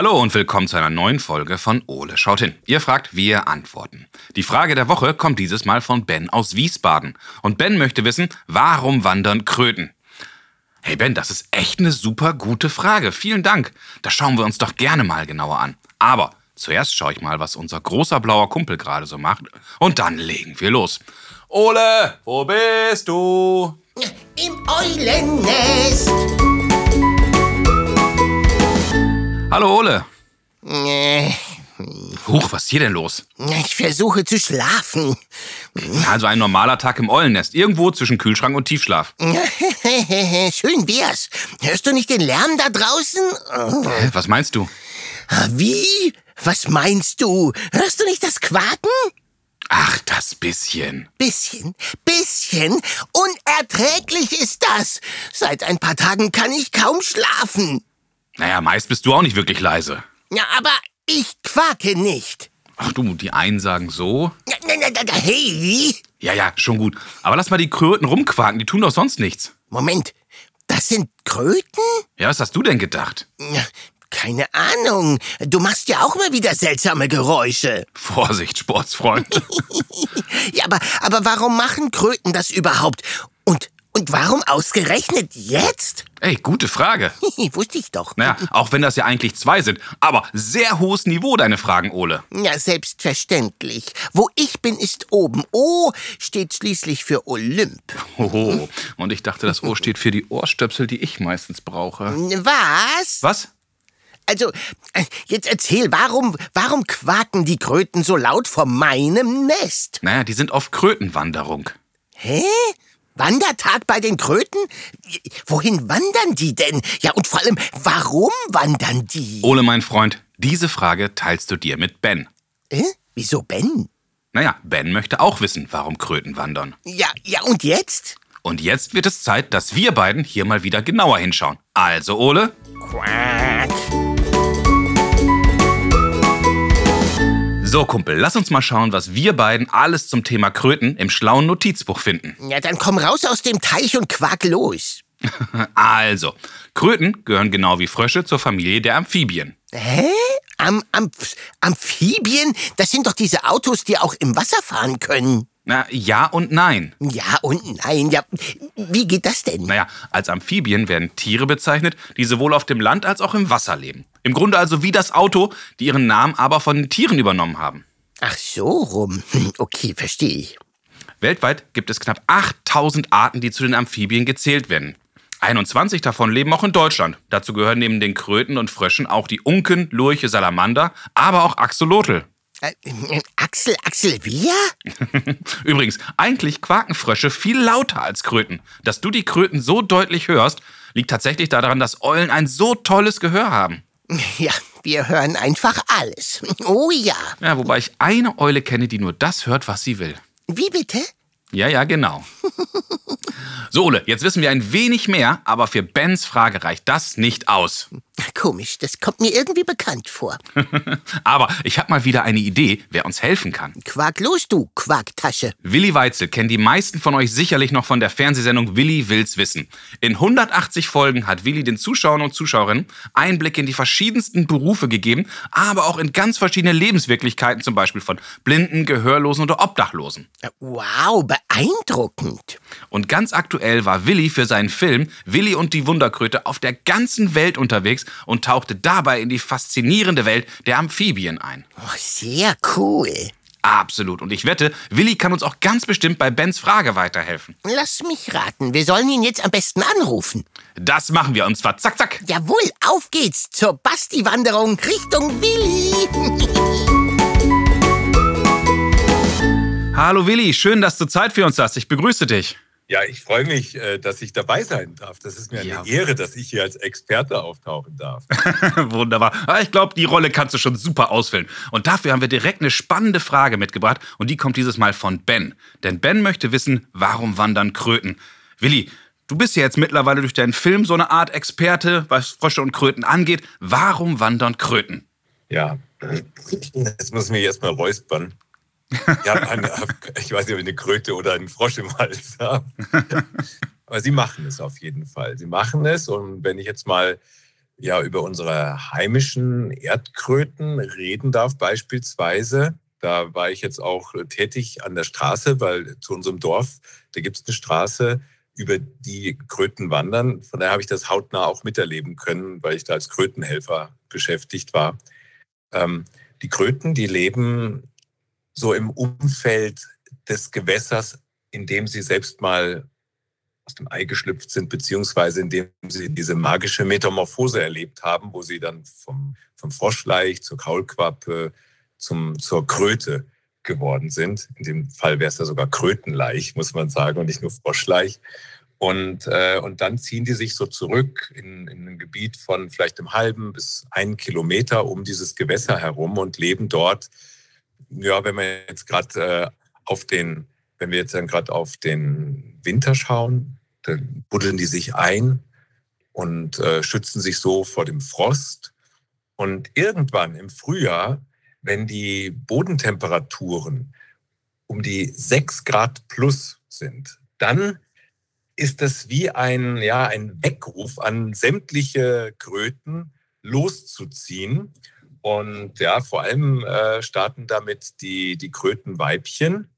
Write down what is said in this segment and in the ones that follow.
Hallo und willkommen zu einer neuen Folge von Ole schaut hin. Ihr fragt, wir antworten. Die Frage der Woche kommt dieses Mal von Ben aus Wiesbaden. Und Ben möchte wissen, warum wandern Kröten? Hey Ben, das ist echt eine super gute Frage. Vielen Dank. Das schauen wir uns doch gerne mal genauer an. Aber zuerst schaue ich mal, was unser großer blauer Kumpel gerade so macht. Und dann legen wir los. Ole, wo bist du? Im Eulennest. Hallo Ole. Äh, Huch, was ist hier denn los? Ich versuche zu schlafen. Also ein normaler Tag im Eulennest. Irgendwo zwischen Kühlschrank und Tiefschlaf. Schön wär's. Hörst du nicht den Lärm da draußen? Hä, Was meinst du? Wie? Was meinst du? Hörst du nicht das Quaken? Ach, das bisschen. Bisschen, bisschen. Unerträglich ist das. Seit ein paar Tagen kann ich kaum schlafen. Naja, meist bist du auch nicht wirklich leise. Ja, aber ich quake nicht. Ach du, die einen sagen so. Hey, Ja, ja, schon gut. Aber lass mal die Kröten rumquaken, die tun doch sonst nichts. Moment. Das sind Kröten? Ja, was hast du denn gedacht? Keine Ahnung. Du machst ja auch mal wieder seltsame Geräusche. Vorsicht, Sportsfreund. Ja, aber, aber warum machen Kröten das überhaupt? Und, und warum ausgerechnet jetzt? Ey, gute Frage. Wusste ich doch. Naja, auch wenn das ja eigentlich zwei sind. Aber sehr hohes Niveau, deine Fragen, Ole. Ja, selbstverständlich. Wo ich bin, ist oben. O steht schließlich für Olymp. Hoho. Und ich dachte, das O steht für die Ohrstöpsel, die ich meistens brauche. Was? Was? Also, äh, jetzt erzähl, warum, warum quaken die Kröten so laut vor meinem Nest? Naja, die sind auf Krötenwanderung. Hä? Wandertag bei den Kröten? Wohin wandern die denn? Ja, und vor allem, warum wandern die? Ole, mein Freund, diese Frage teilst du dir mit Ben. Äh? Wieso Ben? Naja, Ben möchte auch wissen, warum Kröten wandern. Ja, ja, und jetzt? Und jetzt wird es Zeit, dass wir beiden hier mal wieder genauer hinschauen. Also, Ole, Quack. So Kumpel, lass uns mal schauen, was wir beiden alles zum Thema Kröten im schlauen Notizbuch finden. Ja, dann komm raus aus dem Teich und quack los. Also, Kröten gehören genau wie Frösche zur Familie der Amphibien. Hä? Am, am, Amphibien? Das sind doch diese Autos, die auch im Wasser fahren können. Na, ja und nein. Ja und nein. Ja, wie geht das denn? Naja, als Amphibien werden Tiere bezeichnet, die sowohl auf dem Land als auch im Wasser leben. Im Grunde also wie das Auto, die ihren Namen aber von den Tieren übernommen haben. Ach so rum. Okay, verstehe ich. Weltweit gibt es knapp 8000 Arten, die zu den Amphibien gezählt werden. 21 davon leben auch in Deutschland. Dazu gehören neben den Kröten und Fröschen auch die Unken, Lurche, Salamander, aber auch Axolotl. Äh, äh, Axel, Axel, wir? Übrigens, eigentlich quaken Frösche viel lauter als Kröten. Dass du die Kröten so deutlich hörst, liegt tatsächlich daran, dass Eulen ein so tolles Gehör haben. Ja, wir hören einfach alles. Oh ja. Ja, wobei ich eine Eule kenne, die nur das hört, was sie will. Wie bitte? Ja, ja, genau. So, Ole, jetzt wissen wir ein wenig mehr, aber für Bens Frage reicht das nicht aus. Komisch, das kommt mir irgendwie bekannt vor. Aber ich habe mal wieder eine Idee, wer uns helfen kann. Quack los, du Quacktasche. Willi Weitzel kennen die meisten von euch sicherlich noch von der Fernsehsendung Willi will's wissen. In 180 Folgen hat Willi den Zuschauern und Zuschauerinnen Einblick in die verschiedensten Berufe gegeben, aber auch in ganz verschiedene Lebenswirklichkeiten, zum Beispiel von Blinden, Gehörlosen oder Obdachlosen. Wow, beeindruckend. Und ganz aktuell war Willi für seinen Film Willi und die Wunderkröte auf der ganzen Welt unterwegs und tauchte dabei in die faszinierende Welt der Amphibien ein. Oh, sehr cool. Absolut. Und ich wette, Willi kann uns auch ganz bestimmt bei Bens Frage weiterhelfen. Lass mich raten, wir sollen ihn jetzt am besten anrufen. Das machen wir und zwar zack, zack. Jawohl, auf geht's zur Basti-Wanderung Richtung Willi. Hallo Willi, schön, dass du Zeit für uns hast. Ich begrüße dich. Ja, ich freue mich, äh, dass ich dabei sein darf. Das ist mir eine Ja. Ehre, dass ich hier als Experte auftauchen darf. Wunderbar. Ah, Ich glaube, die Rolle kannst du schon super ausfüllen. Und dafür haben wir direkt eine spannende Frage mitgebracht und die kommt dieses Mal von Ben. Denn Ben möchte wissen, warum wandern Kröten? Willi, du bist ja jetzt mittlerweile durch deinen Film so eine Art Experte, was Frösche und Kröten angeht. Warum wandern Kröten? Ja, jetzt muss ich mich erstmal räuspern. Ja, eine, ich weiß nicht, ob ich eine Kröte oder einen Frosch im Hals habe. Aber sie machen es auf jeden Fall. Sie machen es und wenn ich jetzt mal ja über unsere heimischen Erdkröten reden darf, beispielsweise. Da war ich jetzt auch tätig an der Straße, weil zu unserem Dorf, da gibt es eine Straße, über die Kröten wandern. Von daher habe ich das hautnah auch miterleben können, weil ich da als Krötenhelfer beschäftigt war. Ähm, die Kröten, die leben so im Umfeld des Gewässers, in dem sie selbst mal aus dem Ei geschlüpft sind, beziehungsweise indem sie diese magische Metamorphose erlebt haben, wo sie dann vom, vom Froschleich zur Kaulquappe zum, zur Kröte geworden sind. In dem Fall wäre es ja sogar Krötenleich, muss man sagen, und nicht nur Froschleich. Und, äh, und dann ziehen die sich so zurück in, in ein Gebiet von vielleicht einem halben bis einen Kilometer um dieses Gewässer herum und leben dort. Ja, wenn wir jetzt gerade äh, auf den, wenn wir jetzt dann gerade auf den Winter schauen, dann buddeln die sich ein und äh, schützen sich so vor dem Frost. Und irgendwann im Frühjahr, wenn die Bodentemperaturen um die 6 Grad plus sind, dann ist das wie ein, ja, ein Weckruf an sämtliche Kröten loszuziehen. Und ja, vor allem äh, starten damit die, die Krötenweibchen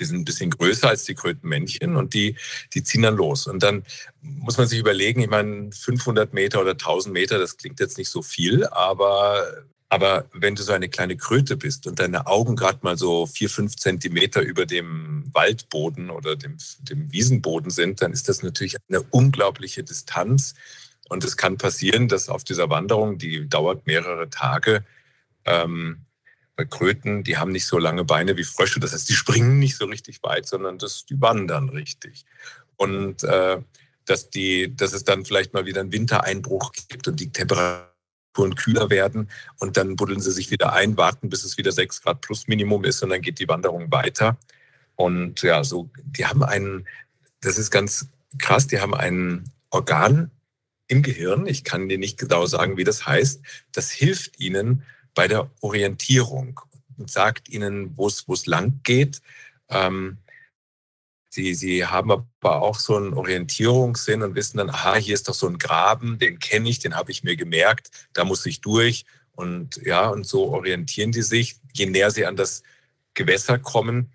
die sind ein bisschen größer als die Krötenmännchen und die, die ziehen dann los. Und dann muss man sich überlegen, ich meine, 500 Meter oder 1000 Meter, das klingt jetzt nicht so viel, aber, aber wenn du so eine kleine Kröte bist und deine Augen gerade mal so vier, fünf Zentimeter über dem Waldboden oder dem, dem Wiesenboden sind, dann ist das natürlich eine unglaubliche Distanz. Und es kann passieren, dass auf dieser Wanderung, die dauert mehrere Tage, ähm, bei Kröten, die haben nicht so lange Beine wie Frösche. Das heißt, die springen nicht so richtig weit, sondern das, die wandern richtig. Und äh, dass, die, dass es dann vielleicht mal wieder einen Wintereinbruch gibt und die Temperaturen kühler werden und dann buddeln sie sich wieder ein, warten, bis es wieder 6 Grad plus Minimum ist und dann geht die Wanderung weiter. Und ja, so, die haben einen, das ist ganz krass, die haben ein Organ im Gehirn, ich kann dir nicht genau sagen, wie das heißt, das hilft ihnen, bei der Orientierung und sagt ihnen, wo es lang geht. Ähm, sie, sie haben aber auch so einen Orientierungssinn und wissen dann, aha, hier ist doch so ein Graben, den kenne ich, den habe ich mir gemerkt, da muss ich durch. Und ja, und so orientieren die sich, je näher sie an das Gewässer kommen,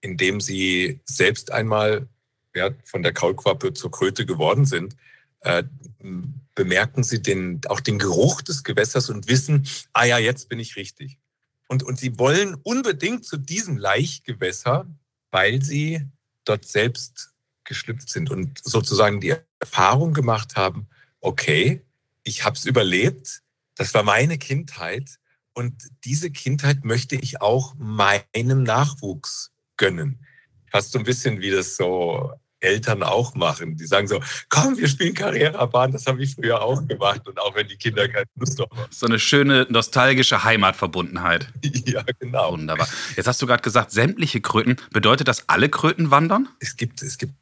indem sie selbst einmal ja, von der Kaulquappe zur Kröte geworden sind, äh, bemerken sie den, auch den Geruch des Gewässers und wissen, ah ja, jetzt bin ich richtig. Und, und sie wollen unbedingt zu diesem Laichgewässer, weil sie dort selbst geschlüpft sind und sozusagen die Erfahrung gemacht haben, okay, ich habe es überlebt, das war meine Kindheit und diese Kindheit möchte ich auch meinem Nachwuchs gönnen. Fast so ein bisschen wie das so Eltern auch machen. Die sagen so, komm, wir spielen Karrierebahn, das habe ich früher auch gemacht. Und auch wenn die Kinder keine Lust haben. So eine schöne nostalgische Heimatverbundenheit. ja, genau. Wunderbar. Jetzt hast du gerade gesagt, sämtliche Kröten. Bedeutet das, alle Kröten wandern? Es gibt, es gibt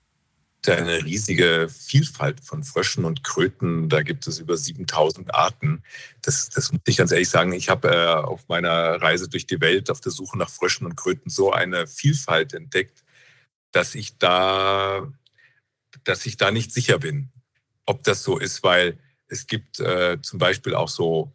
eine riesige Vielfalt von Fröschen und Kröten. Da gibt es über 7000 Arten. Das, das muss ich ganz ehrlich sagen. Ich habe äh, auf meiner Reise durch die Welt auf der Suche nach Fröschen und Kröten so eine Vielfalt entdeckt dass ich da, dass ich da nicht sicher bin, ob das so ist, weil es gibt äh, zum Beispiel auch so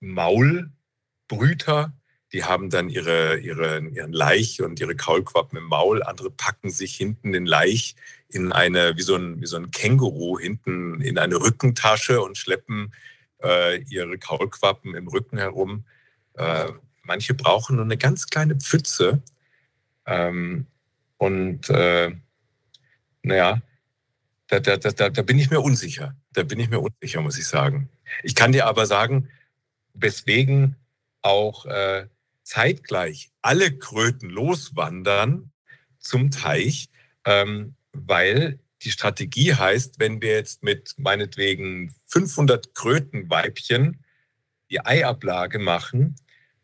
Maulbrüter, die haben dann ihre, ihre, ihren Laich und ihre Kaulquappen im Maul. Andere packen sich hinten den Laich in eine, wie so ein, wie so ein Känguru, hinten in eine Rückentasche und schleppen äh, ihre Kaulquappen im Rücken herum. Äh, manche brauchen nur eine ganz kleine Pfütze. Ähm, und äh, naja, da, da, da, da bin ich mir unsicher. Da bin ich mir unsicher, muss ich sagen. Ich kann dir aber sagen, weswegen auch äh, zeitgleich alle Kröten loswandern zum Teich, ähm, weil die Strategie heißt, wenn wir jetzt mit meinetwegen 500 Krötenweibchen die Eiablage machen,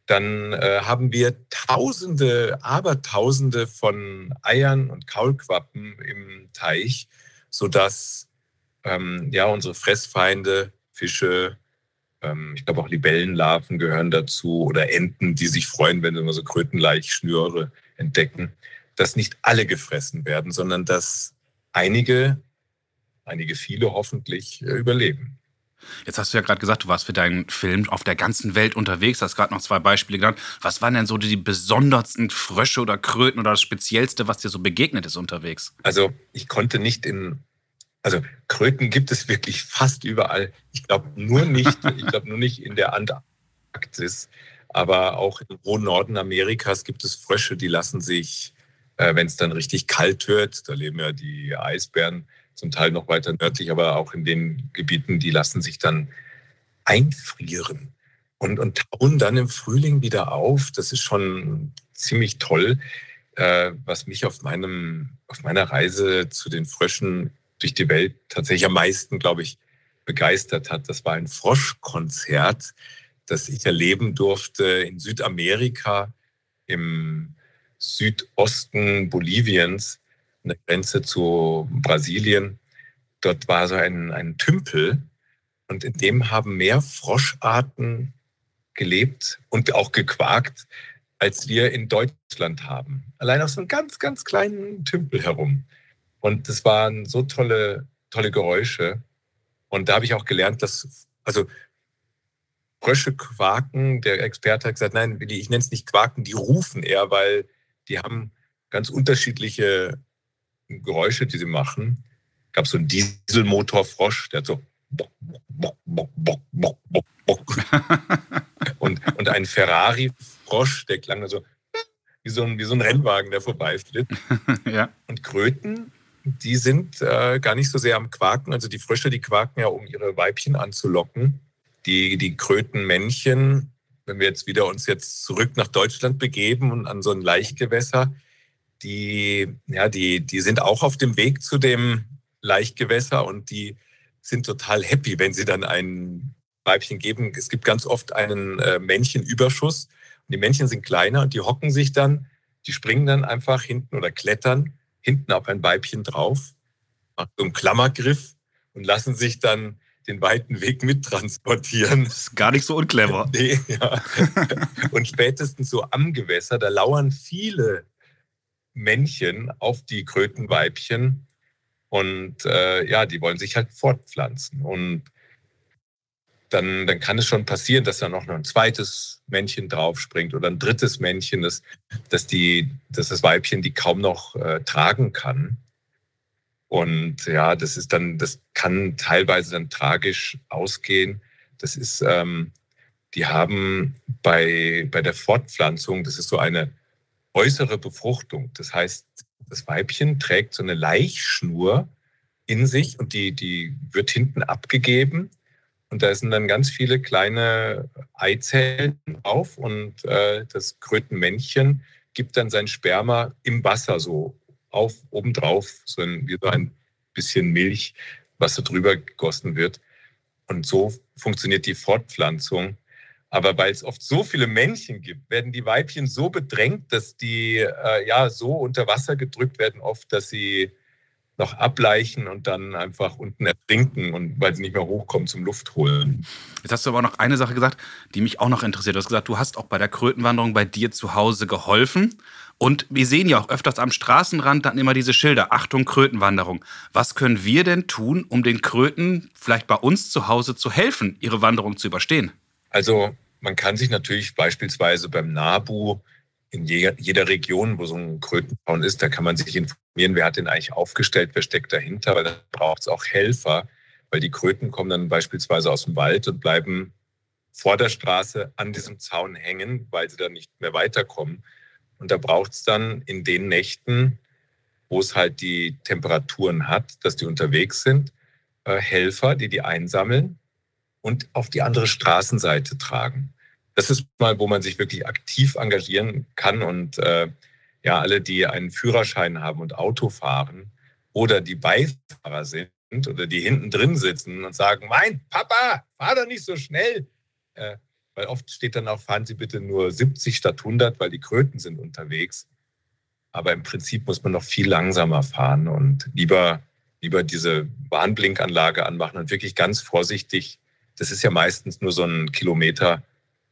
dann äh, haben wir Tausende, Abertausende von Eiern und Kaulquappen im Teich, sodass ähm, ja, unsere Fressfeinde, Fische, ähm, ich glaube auch Libellenlarven gehören dazu oder Enten, die sich freuen, wenn sie immer so Krötenleichschnüre entdecken, dass nicht alle gefressen werden, sondern dass einige, einige viele hoffentlich äh, überleben. Jetzt hast du ja gerade gesagt, du warst für deinen Film auf der ganzen Welt unterwegs, hast gerade noch zwei Beispiele genannt. Was waren denn so die besondersten Frösche oder Kröten oder das Speziellste, was dir so begegnet ist unterwegs? Also ich konnte nicht in, also Kröten gibt es wirklich fast überall. Ich glaube nur nicht, ich glaube nur nicht in der Antarktis, aber auch im hohen Norden Amerikas gibt es Frösche, die lassen sich, äh, wenn es dann richtig kalt wird, da leben ja die Eisbären, zum Teil noch weiter nördlich, aber auch in den Gebieten, die lassen sich dann einfrieren und, und tauen dann im Frühling wieder auf. Das ist schon ziemlich toll, äh, was mich auf, meinem, auf meiner Reise zu den Fröschen durch die Welt tatsächlich am meisten, glaube ich, begeistert hat. Das war ein Froschkonzert, das ich erleben durfte in Südamerika, im Südosten Boliviens an der Grenze zu Brasilien. Dort war so ein, ein Tümpel und in dem haben mehr Froscharten gelebt und auch gequakt, als wir in Deutschland haben. Allein auf so einem ganz, ganz kleinen Tümpel herum. Und das waren so tolle, tolle Geräusche. Und da habe ich auch gelernt, dass, also Frösche quaken, der Experte hat gesagt, nein, ich nenne es nicht quaken, die rufen eher, weil die haben ganz unterschiedliche Geräusche, die sie machen. Es gab so einen Dieselmotorfrosch, der hat so und, und ein Ferrari-Frosch, der klang so wie so ein, wie so ein Rennwagen, der vorbeiflitt. ja. Und Kröten, die sind äh, gar nicht so sehr am Quaken. Also die Frösche, die quaken ja, um ihre Weibchen anzulocken. Die, die Krötenmännchen, wenn wir jetzt wieder uns jetzt zurück nach Deutschland begeben und an so ein Laichgewässer, die, ja, die, die sind auch auf dem Weg zu dem Laichgewässer und die sind total happy, wenn sie dann ein Weibchen geben. Es gibt ganz oft einen äh, Männchenüberschuss. Und die Männchen sind kleiner und die hocken sich dann, die springen dann einfach hinten oder klettern hinten auf ein Weibchen drauf, machen so einen Klammergriff und lassen sich dann den weiten Weg mittransportieren. Das ist gar nicht so unclever. nee, ja. Und spätestens so am Gewässer, da lauern viele Männchen auf die Krötenweibchen und äh, ja, die wollen sich halt fortpflanzen. Und dann, dann kann es schon passieren, dass da noch ein zweites Männchen draufspringt oder ein drittes Männchen, das, dass, die, dass das Weibchen die kaum noch äh, tragen kann. Und ja, das ist dann, das kann teilweise dann tragisch ausgehen. Das ist, ähm, die haben bei, bei der Fortpflanzung, das ist so eine äußere Befruchtung. Das heißt, das Weibchen trägt so eine Laichschnur in sich und die, die wird hinten abgegeben. Und da sind dann ganz viele kleine Eizellen drauf und äh, das Krötenmännchen gibt dann sein Sperma im Wasser so auf, obendrauf, so ein, wie so ein bisschen Milch, was so drüber gegossen wird. Und so funktioniert die Fortpflanzung. Aber weil es oft so viele Männchen gibt, werden die Weibchen so bedrängt, dass die äh, ja so unter Wasser gedrückt werden, oft, dass sie noch ableichen und dann einfach unten ertrinken und weil sie nicht mehr hochkommen zum Luftholen. Jetzt hast du aber noch eine Sache gesagt, die mich auch noch interessiert. Du hast gesagt, du hast auch bei der Krötenwanderung bei dir zu Hause geholfen. Und wir sehen ja auch öfters am Straßenrand dann immer diese Schilder, Achtung, Krötenwanderung. Was können wir denn tun, um den Kröten vielleicht bei uns zu Hause zu helfen, ihre Wanderung zu überstehen? Also man kann sich natürlich beispielsweise beim NABU in jeder Region, wo so ein Krötenzaun ist, da kann man sich informieren, wer hat den eigentlich aufgestellt, wer steckt dahinter, weil da braucht es auch Helfer, weil die Kröten kommen dann beispielsweise aus dem Wald und bleiben vor der Straße an diesem Zaun hängen, weil sie dann nicht mehr weiterkommen. Und da braucht es dann in den Nächten, wo es halt die Temperaturen hat, dass die unterwegs sind, äh, Helfer, die die einsammeln und auf die andere Straßenseite tragen. Das ist mal, wo man sich wirklich aktiv engagieren kann und äh, ja, alle, die einen Führerschein haben und Auto fahren oder die Beifahrer sind oder die hinten drin sitzen und sagen, mein Papa, fahr doch nicht so schnell. Äh, weil oft steht dann auch, fahren Sie bitte nur 70 statt 100, weil die Kröten sind unterwegs. Aber im Prinzip muss man noch viel langsamer fahren und lieber, lieber diese Warnblinkanlage anmachen und wirklich ganz vorsichtig. Das ist ja meistens nur so ein Kilometer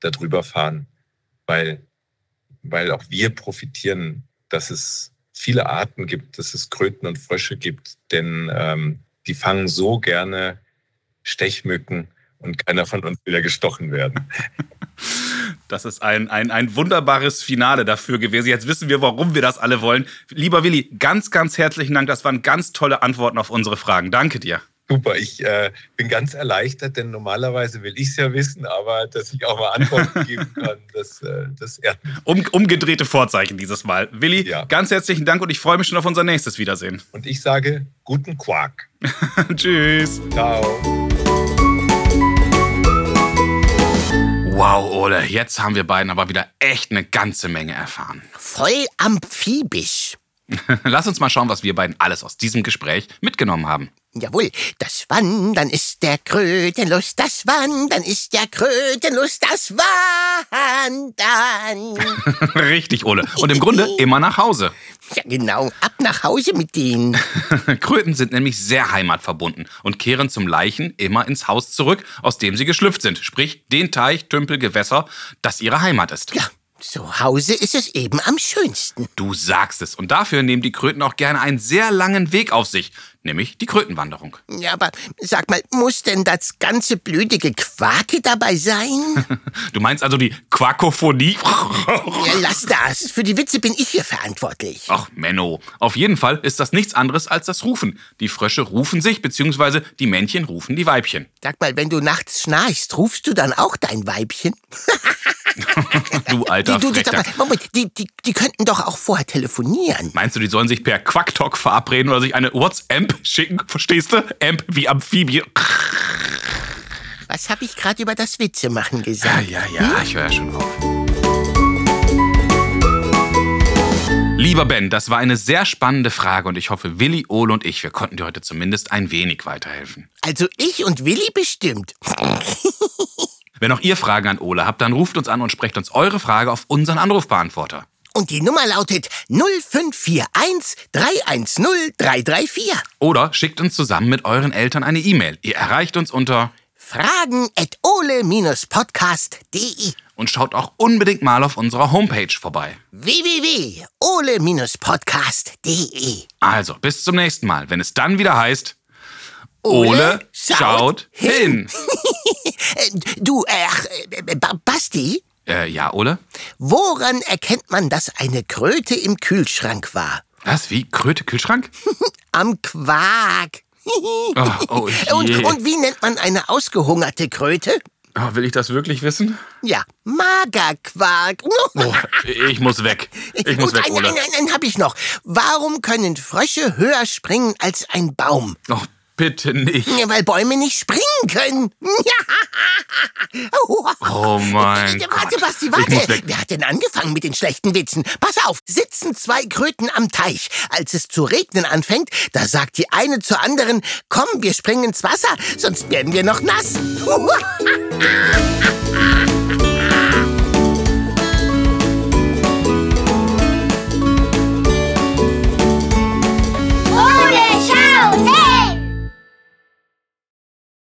darüber fahren, weil, weil auch wir profitieren, dass es viele Arten gibt, dass es Kröten und Frösche gibt, denn ähm, die fangen so gerne Stechmücken und keiner von uns will ja gestochen werden. Das ist ein, ein, ein wunderbares Finale dafür gewesen. Jetzt wissen wir, warum wir das alle wollen. Lieber Willi, ganz, ganz herzlichen Dank. Das waren ganz tolle Antworten auf unsere Fragen. Danke dir. Super, ich äh, bin ganz erleichtert, denn normalerweise will ich es ja wissen, aber dass ich auch mal Antworten geben kann, das, äh, das ehrt mich. Um, umgedrehte Vorzeichen dieses Mal. Willi, ja. ganz herzlichen Dank und ich freue mich schon auf unser nächstes Wiedersehen. Und ich sage guten Quark. Tschüss. Ciao. Wow, Ole, jetzt haben wir beiden aber wieder echt eine ganze Menge erfahren. Voll amphibisch. Lass uns mal schauen, was wir beiden alles aus diesem Gespräch mitgenommen haben. Jawohl, das Wandern ist der Krötenlust, das Wandern ist der Krötenlust, das Wandern. Richtig, Ole. Und im Grunde immer nach Hause. Ja, genau. Ab nach Hause mit denen. Kröten sind nämlich sehr heimatverbunden und kehren zum Leichen immer ins Haus zurück, aus dem sie geschlüpft sind. Sprich, den Teich, Tümpel, Gewässer, das ihre Heimat ist. Ja. Zu Hause ist es eben am schönsten. Du sagst es. Und dafür nehmen die Kröten auch gerne einen sehr langen Weg auf sich, nämlich die Krötenwanderung. Ja, aber sag mal, muss denn das ganze blödige Quake dabei sein? Du meinst also die Quakophonie? Ja, lass das. Für die Witze bin ich hier verantwortlich. Ach, Menno. Auf jeden Fall ist das nichts anderes als das Rufen. Die Frösche rufen sich, beziehungsweise die Männchen rufen die Weibchen. Sag mal, wenn du nachts schnarchst, rufst du dann auch dein Weibchen? du alter die, du, Frecher. mal, Moment, die, die, die könnten doch auch vorher telefonieren. Meinst du, die sollen sich per Quacktalk verabreden oder sich eine WhatsApp schicken? Verstehst du? Amp wie Amphibie. Was habe ich gerade über das Witzemachen gesagt? Ja, ja, ja, ich höre schon auf. Lieber Ben, das war eine sehr spannende Frage und ich hoffe, Willi, Ole und ich, wir konnten dir heute zumindest ein wenig weiterhelfen. Also ich und Willi bestimmt. Wenn auch ihr Fragen an Ole habt, dann ruft uns an und sprecht uns eure Frage auf unseren Anrufbeantworter. Und die Nummer lautet 0541 310 334. Oder schickt uns zusammen mit euren Eltern eine E-Mail. Ihr erreicht uns unter fragen at ole-podcast.de und schaut auch unbedingt mal auf unserer Homepage vorbei. www.ole-podcast.de Also, bis zum nächsten Mal, wenn es dann wieder heißt Ole, Ole schaut, schaut, hin. du, äh, äh, Basti? Äh, ja, Ole? Woran erkennt man, dass eine Kröte im Kühlschrank war? Was? Wie? Kröte, Kühlschrank? Am Quark. oh, oh und, und wie nennt man eine ausgehungerte Kröte? Oh, will ich das wirklich wissen? Ja, Magerquark. Oh, ich muss weg. Ich muss weg, Ole. Nein, nein, nein, hab ich noch. Warum können Frösche höher springen als ein Baum? Oh, Bitte nicht. Ja, weil Bäume nicht springen können. oh mein Gott. Warte, Basti, warte. Wer hat denn angefangen mit den schlechten Witzen? Pass auf, sitzen zwei Kröten am Teich. Als es zu regnen anfängt, da sagt die eine zur anderen, komm, wir springen ins Wasser, sonst werden wir noch nass.